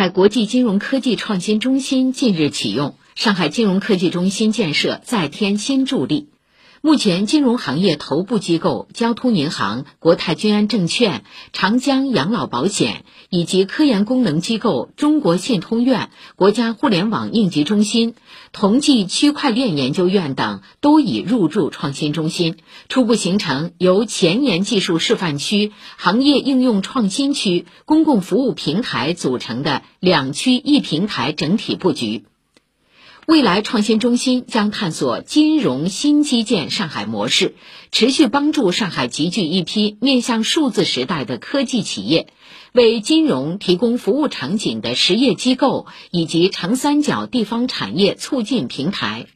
海国际金融科技创新中心近日启用，上海金融科技中心建设再添新助力。目前，金融行业头部机构交通银行、国泰君安证券、长江养老保险以及科研功能机构中国信通院、国家互联网应急中心、同济区块链研究院等都已入驻创新中心，初步形成由前沿技术示范区、行业应用创新区、公共服务平台组成的两区一平台整体布局。未来创新中心将探索金融新基建上海模式，持续帮助上海集聚一批面向数字时代的科技企业，为金融提供服务场景的实业机构以及长三角地方产业促进平台。